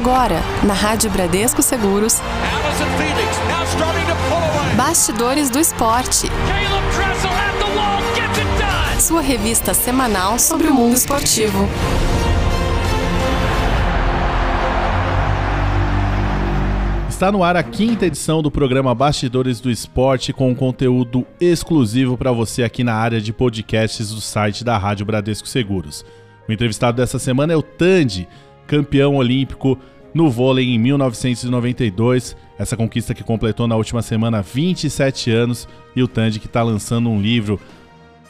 Agora, na Rádio Bradesco Seguros. Bastidores do Esporte. Sua revista semanal sobre o mundo esportivo. Está no ar a quinta edição do programa Bastidores do Esporte com um conteúdo exclusivo para você aqui na área de podcasts do site da Rádio Bradesco Seguros. O entrevistado dessa semana é o Tandy, campeão olímpico no vôlei em 1992. Essa conquista que completou na última semana 27 anos e o Tandy que está lançando um livro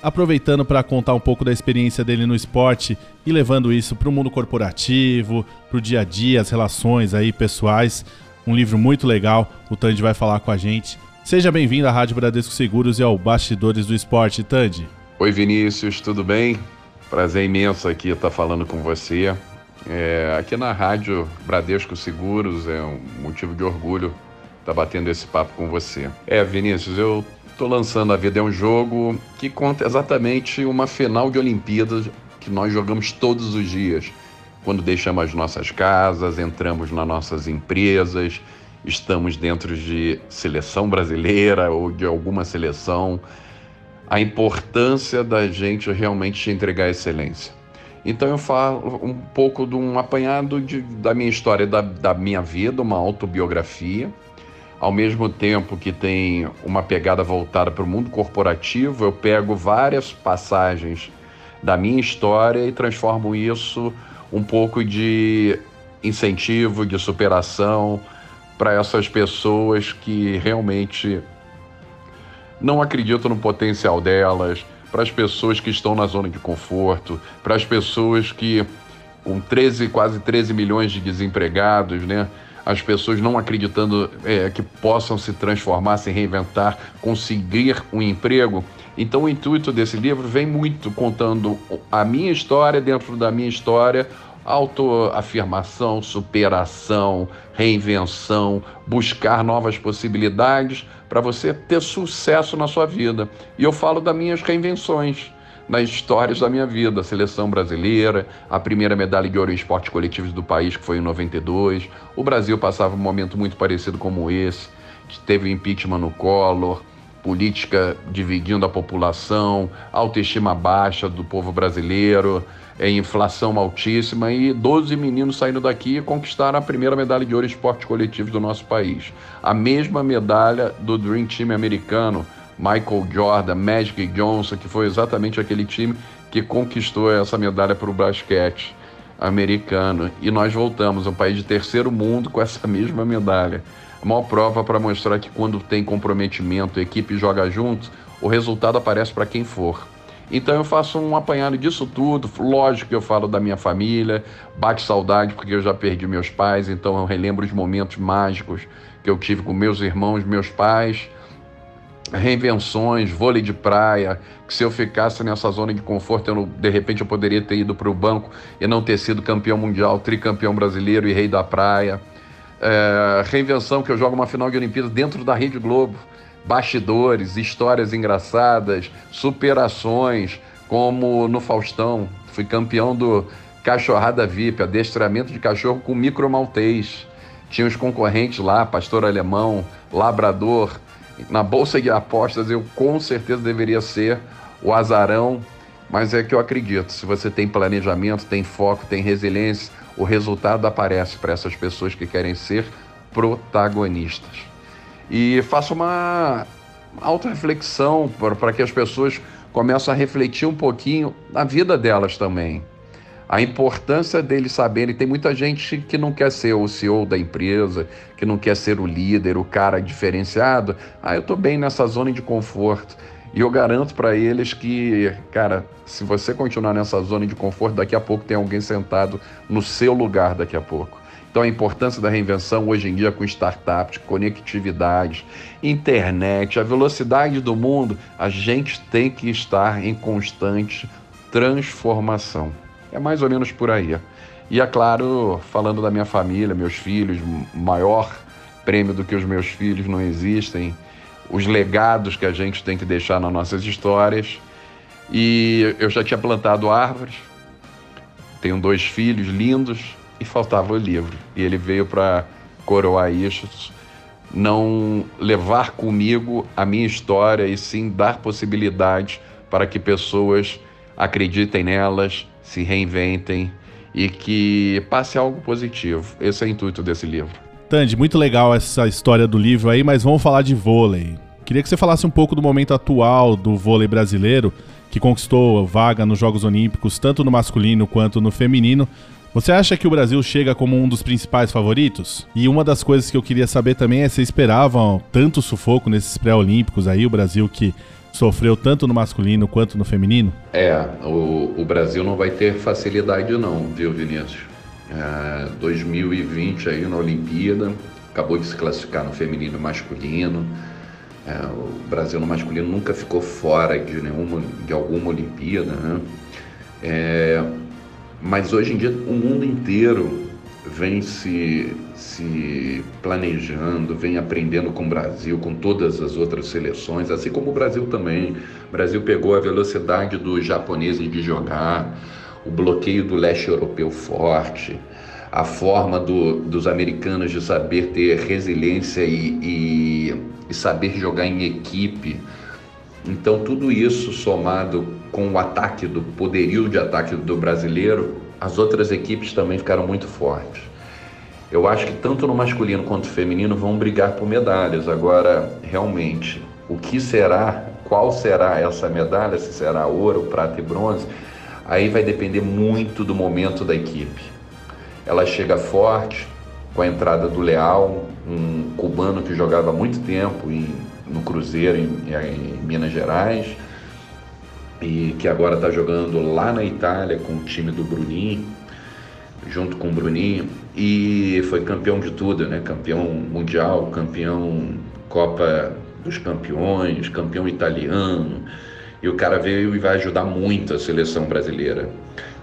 aproveitando para contar um pouco da experiência dele no esporte e levando isso para o mundo corporativo, para o dia a dia, as relações aí pessoais. Um livro muito legal, o Tandy vai falar com a gente. Seja bem-vindo à Rádio Bradesco Seguros e ao Bastidores do Esporte, Tandy. Oi Vinícius, tudo bem? Prazer imenso aqui estar falando com você. É, aqui na Rádio Bradesco Seguros é um motivo de orgulho estar batendo esse papo com você. É, Vinícius, eu estou lançando A Vida é um Jogo que conta exatamente uma final de Olimpíadas que nós jogamos todos os dias. Quando deixamos as nossas casas, entramos nas nossas empresas, estamos dentro de seleção brasileira ou de alguma seleção a importância da gente realmente entregar excelência. Então eu falo um pouco de um apanhado de, da minha história, da, da minha vida, uma autobiografia, ao mesmo tempo que tem uma pegada voltada para o mundo corporativo, eu pego várias passagens da minha história e transformo isso um pouco de incentivo, de superação para essas pessoas que realmente não acredito no potencial delas, para as pessoas que estão na zona de conforto, para as pessoas que, com 13, quase 13 milhões de desempregados, né? as pessoas não acreditando é, que possam se transformar, se reinventar, conseguir um emprego. Então, o intuito desse livro vem muito contando a minha história dentro da minha história, autoafirmação, superação, reinvenção, buscar novas possibilidades para você ter sucesso na sua vida. E eu falo das minhas reinvenções nas histórias da minha vida, a seleção brasileira, a primeira medalha de ouro em esportes coletivos do país, que foi em 92. O Brasil passava um momento muito parecido como esse, teve impeachment no Collor, política dividindo a população, autoestima baixa do povo brasileiro, é, inflação altíssima e 12 meninos saindo daqui e conquistaram a primeira medalha de ouro em esportes coletivos do nosso país. A mesma medalha do Dream Team americano, Michael Jordan, Magic Johnson, que foi exatamente aquele time que conquistou essa medalha para o basquete americano. E nós voltamos, um país de terceiro mundo, com essa mesma medalha. A maior prova para mostrar que quando tem comprometimento, a equipe joga junto, o resultado aparece para quem for. Então eu faço um apanhado disso tudo. Lógico que eu falo da minha família, bate saudade porque eu já perdi meus pais, então eu relembro os momentos mágicos que eu tive com meus irmãos, meus pais. Reinvenções, vôlei de praia, que se eu ficasse nessa zona de conforto, eu, de repente eu poderia ter ido para o banco e não ter sido campeão mundial, tricampeão brasileiro e rei da praia. É, reinvenção, que eu jogo uma final de Olimpíadas dentro da Rede Globo bastidores, histórias engraçadas, superações, como no Faustão, fui campeão do Cachorrada VIP, adestramento de cachorro com micro maltês. Tinha os concorrentes lá, Pastor Alemão, Labrador. Na bolsa de apostas eu com certeza deveria ser o azarão, mas é que eu acredito, se você tem planejamento, tem foco, tem resiliência, o resultado aparece para essas pessoas que querem ser protagonistas e faço uma auto-reflexão para que as pessoas comecem a refletir um pouquinho na vida delas também. A importância deles saberem. Tem muita gente que não quer ser o CEO da empresa, que não quer ser o líder, o cara diferenciado. Ah, eu estou bem nessa zona de conforto. E eu garanto para eles que, cara, se você continuar nessa zona de conforto, daqui a pouco tem alguém sentado no seu lugar daqui a pouco. Então, a importância da reinvenção hoje em dia com startups, conectividade, internet, a velocidade do mundo, a gente tem que estar em constante transformação. É mais ou menos por aí. E é claro, falando da minha família, meus filhos, maior prêmio do que os meus filhos não existem, os legados que a gente tem que deixar nas nossas histórias. E eu já tinha plantado árvores, tenho dois filhos lindos, e faltava o livro. E ele veio para coroar isso, não levar comigo a minha história e sim dar possibilidades para que pessoas acreditem nelas, se reinventem e que passe algo positivo. Esse é o intuito desse livro. Tandy, muito legal essa história do livro aí, mas vamos falar de vôlei. Queria que você falasse um pouco do momento atual do vôlei brasileiro, que conquistou vaga nos Jogos Olímpicos, tanto no masculino quanto no feminino. Você acha que o Brasil chega como um dos principais favoritos? E uma das coisas que eu queria saber também é se esperavam tanto sufoco nesses pré-olímpicos aí, o Brasil que sofreu tanto no masculino quanto no feminino? É, o, o Brasil não vai ter facilidade não, viu, Vinícius? É, 2020 aí na Olimpíada, acabou de se classificar no feminino e masculino. É, o Brasil no masculino nunca ficou fora de nenhuma, de alguma Olimpíada, né? É, mas hoje em dia o mundo inteiro vem se, se planejando, vem aprendendo com o Brasil, com todas as outras seleções, assim como o Brasil também. O Brasil pegou a velocidade dos japoneses de jogar, o bloqueio do leste europeu forte, a forma do, dos americanos de saber ter resiliência e, e, e saber jogar em equipe. Então, tudo isso somado com o ataque do poderio de ataque do brasileiro, as outras equipes também ficaram muito fortes. Eu acho que tanto no masculino quanto no feminino vão brigar por medalhas. Agora, realmente, o que será, qual será essa medalha, se será ouro, prata e bronze, aí vai depender muito do momento da equipe. Ela chega forte com a entrada do Leal, um cubano que jogava muito tempo em, no Cruzeiro em, em Minas Gerais e que agora está jogando lá na Itália com o time do Bruninho, junto com o Bruninho, e foi campeão de tudo, né? Campeão mundial, campeão Copa dos Campeões, campeão italiano. E o cara veio e vai ajudar muito a seleção brasileira.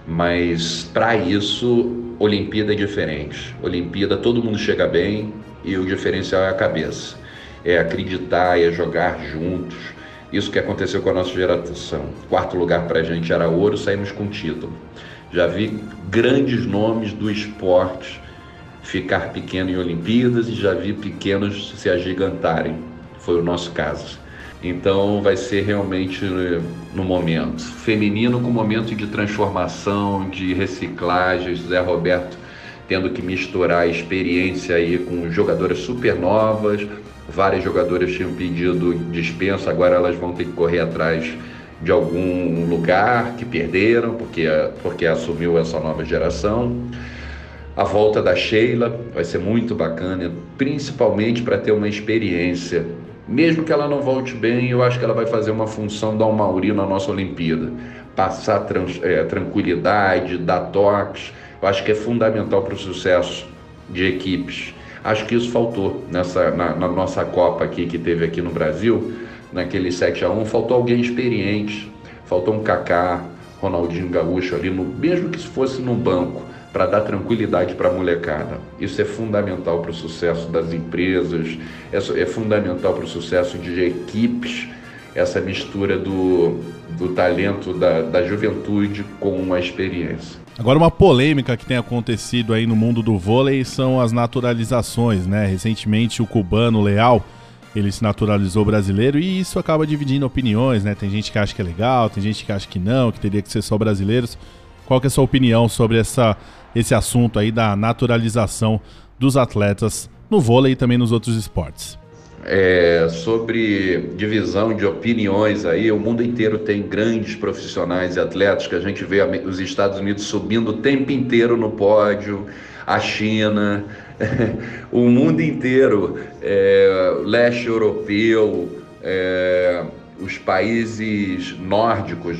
Mas para isso, Olimpíada é diferente. Olimpíada todo mundo chega bem e o diferencial é a cabeça. É acreditar, é jogar juntos isso que aconteceu com a nossa geração. Quarto lugar para a gente era ouro, saímos com título. Já vi grandes nomes do esporte ficar pequeno em Olimpíadas e já vi pequenos se agigantarem. Foi o nosso caso. Então vai ser realmente eh, no momento. Feminino com momento de transformação, de reciclagem, Zé Roberto tendo que misturar a experiência aí com jogadoras super novas, Várias jogadoras tinham pedido dispensa, agora elas vão ter que correr atrás de algum lugar que perderam, porque, porque assumiu essa nova geração. A volta da Sheila vai ser muito bacana, principalmente para ter uma experiência. Mesmo que ela não volte bem, eu acho que ela vai fazer uma função da Mauri na nossa Olimpíada. Passar trans, é, tranquilidade, dar toques, eu acho que é fundamental para o sucesso de equipes. Acho que isso faltou nessa, na, na nossa Copa aqui que teve aqui no Brasil, naquele 7 a 1 faltou alguém experiente, faltou um Kaká, Ronaldinho Gaúcho ali, no, mesmo que fosse no banco, para dar tranquilidade para a molecada. Isso é fundamental para o sucesso das empresas, é, é fundamental para o sucesso de equipes, essa mistura do, do talento da, da juventude com a experiência. Agora, uma polêmica que tem acontecido aí no mundo do vôlei são as naturalizações, né? Recentemente, o cubano Leal, ele se naturalizou brasileiro e isso acaba dividindo opiniões, né? Tem gente que acha que é legal, tem gente que acha que não, que teria que ser só brasileiros. Qual que é a sua opinião sobre essa, esse assunto aí da naturalização dos atletas no vôlei e também nos outros esportes? É, sobre divisão de opiniões aí, o mundo inteiro tem grandes profissionais e atletas que a gente vê os Estados Unidos subindo o tempo inteiro no pódio, a China, o mundo inteiro, é, leste europeu, é, os países nórdicos,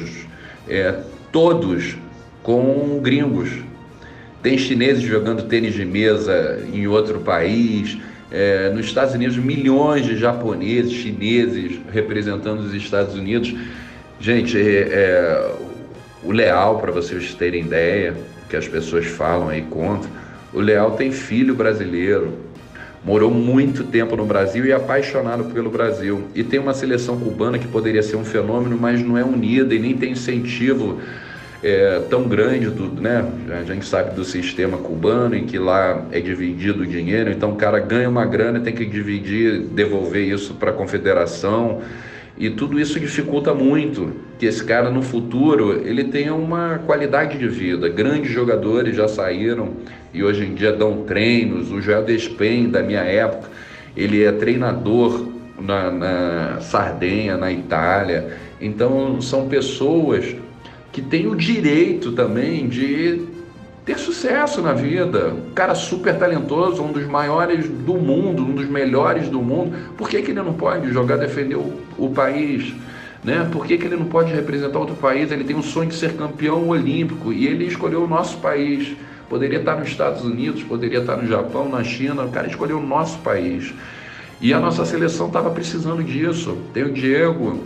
é, todos com gringos. Tem chineses jogando tênis de mesa em outro país, é, nos Estados Unidos, milhões de japoneses, chineses representando os Estados Unidos. Gente, é, é, o Leal, para vocês terem ideia, que as pessoas falam aí contra, o Leal tem filho brasileiro, morou muito tempo no Brasil e é apaixonado pelo Brasil. E tem uma seleção cubana que poderia ser um fenômeno, mas não é unida e nem tem incentivo é, tão grande, do, né? A gente sabe do sistema cubano em que lá é dividido o dinheiro, então o cara ganha uma grana, tem que dividir, devolver isso para a confederação. E tudo isso dificulta muito que esse cara no futuro ele tenha uma qualidade de vida. Grandes jogadores já saíram e hoje em dia dão treinos. O Joel Despen, da minha época, ele é treinador na, na Sardenha, na Itália. Então são pessoas que têm o direito também de ter sucesso na vida. Um cara super talentoso, um dos maiores do mundo, um dos melhores do mundo. Por que, que ele não pode jogar, defender o, o país? Né? Por que, que ele não pode representar outro país? Ele tem um sonho de ser campeão olímpico e ele escolheu o nosso país. Poderia estar nos Estados Unidos, poderia estar no Japão, na China. O cara escolheu o nosso país. E a nossa seleção estava precisando disso. Tem o Diego,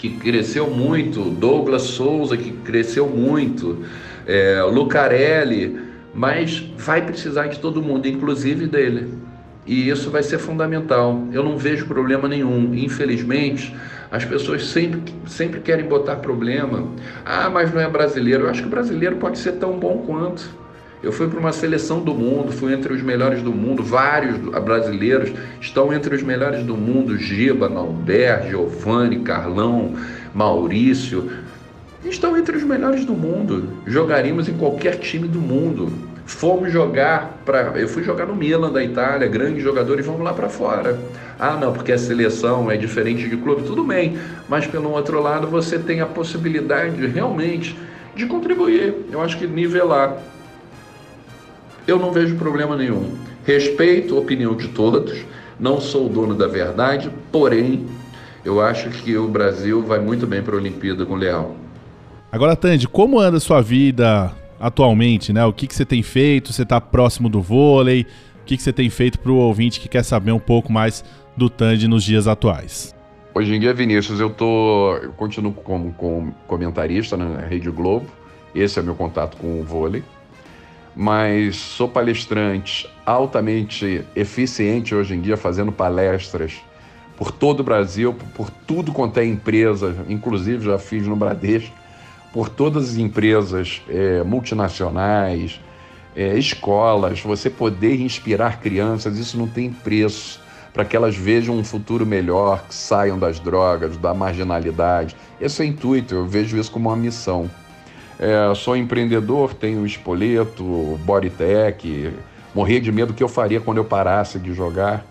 que cresceu muito, Douglas Souza, que cresceu muito é, Lucarelli, mas vai precisar de todo mundo, inclusive dele. E isso vai ser fundamental. Eu não vejo problema nenhum. Infelizmente, as pessoas sempre, sempre querem botar problema. Ah, mas não é brasileiro. Eu acho que o brasileiro pode ser tão bom quanto. Eu fui para uma seleção do mundo, fui entre os melhores do mundo. Vários brasileiros estão entre os melhores do mundo: Giba, Nalber, Giovanni, Carlão, Maurício estão entre os melhores do mundo. Jogaríamos em qualquer time do mundo. Fomos jogar para. Eu fui jogar no Milan da Itália, grande jogador, e vamos lá para fora. Ah, não, porque a seleção é diferente de clube, tudo bem. Mas pelo outro lado, você tem a possibilidade realmente de contribuir. Eu acho que nivelar. Eu não vejo problema nenhum. Respeito a opinião de todos, não sou o dono da verdade, porém, eu acho que o Brasil vai muito bem para a Olimpíada com o Leal. Agora, Tandy, como anda a sua vida atualmente, né? O que, que você tem feito? Você está próximo do vôlei? O que, que você tem feito para o ouvinte que quer saber um pouco mais do Tandy nos dias atuais? Hoje em dia, Vinícius, eu tô, eu continuo como, como comentarista na Rede Globo. Esse é o meu contato com o vôlei. Mas sou palestrante altamente eficiente hoje em dia, fazendo palestras por todo o Brasil, por tudo quanto é empresa, inclusive já fiz no Bradesco por todas as empresas é, multinacionais, é, escolas, você poder inspirar crianças, isso não tem preço, para que elas vejam um futuro melhor, que saiam das drogas, da marginalidade. Esse é o intuito, eu vejo isso como uma missão. É, sou empreendedor, tenho espoleto, bodytech, morria de medo do que eu faria quando eu parasse de jogar.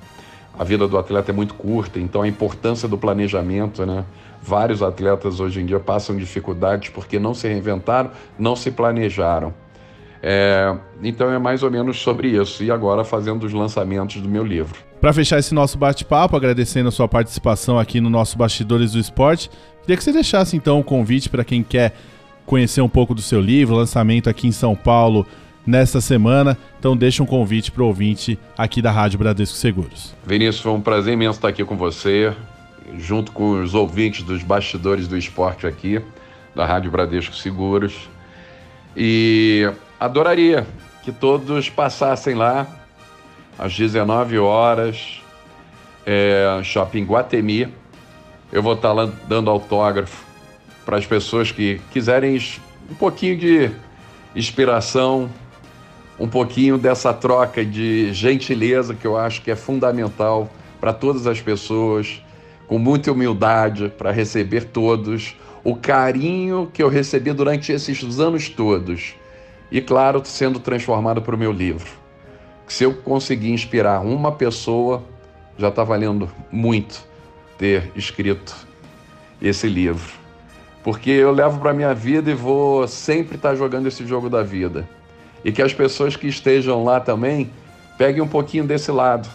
A vida do atleta é muito curta, então a importância do planejamento, né? Vários atletas hoje em dia passam dificuldades porque não se reinventaram, não se planejaram. É, então é mais ou menos sobre isso. E agora fazendo os lançamentos do meu livro. Para fechar esse nosso bate-papo, agradecendo a sua participação aqui no nosso Bastidores do Esporte, queria que você deixasse então um convite para quem quer conhecer um pouco do seu livro, lançamento aqui em São Paulo nesta semana. Então deixa um convite para o ouvinte aqui da Rádio Bradesco Seguros. Vinícius, foi um prazer imenso estar aqui com você junto com os ouvintes dos bastidores do esporte aqui, da Rádio Bradesco Seguros. E adoraria que todos passassem lá às 19 horas, é, Shopping Guatemi. Eu vou estar lá dando autógrafo para as pessoas que quiserem um pouquinho de inspiração, um pouquinho dessa troca de gentileza que eu acho que é fundamental para todas as pessoas com muita humildade para receber todos, o carinho que eu recebi durante esses anos todos. E, claro, sendo transformado para o meu livro. Se eu conseguir inspirar uma pessoa, já está valendo muito ter escrito esse livro. Porque eu levo para minha vida e vou sempre estar tá jogando esse jogo da vida. E que as pessoas que estejam lá também peguem um pouquinho desse lado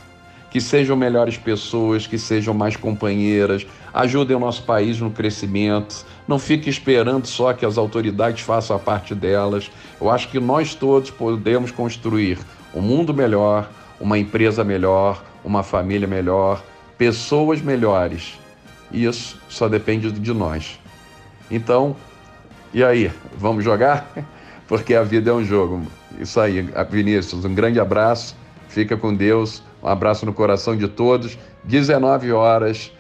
que sejam melhores pessoas, que sejam mais companheiras, ajudem o nosso país no crescimento. Não fique esperando só que as autoridades façam a parte delas. Eu acho que nós todos podemos construir um mundo melhor, uma empresa melhor, uma família melhor, pessoas melhores. Isso só depende de nós. Então, e aí, vamos jogar? Porque a vida é um jogo. Isso aí, Vinícius, um grande abraço, fica com Deus. Um abraço no coração de todos. 19 horas,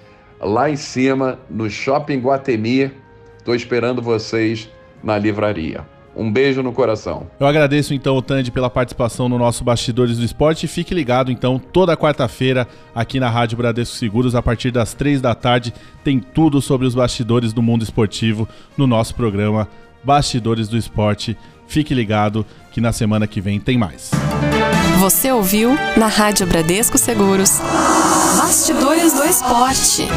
lá em cima, no Shopping Guatemi. Estou esperando vocês na livraria. Um beijo no coração. Eu agradeço então o Tandy pela participação no nosso Bastidores do Esporte. Fique ligado então, toda quarta-feira aqui na Rádio Bradesco Seguros, a partir das três da tarde, tem tudo sobre os bastidores do mundo esportivo no nosso programa Bastidores do Esporte. Fique ligado que na semana que vem tem mais. Você ouviu na Rádio Bradesco Seguros Bastidores do Esporte.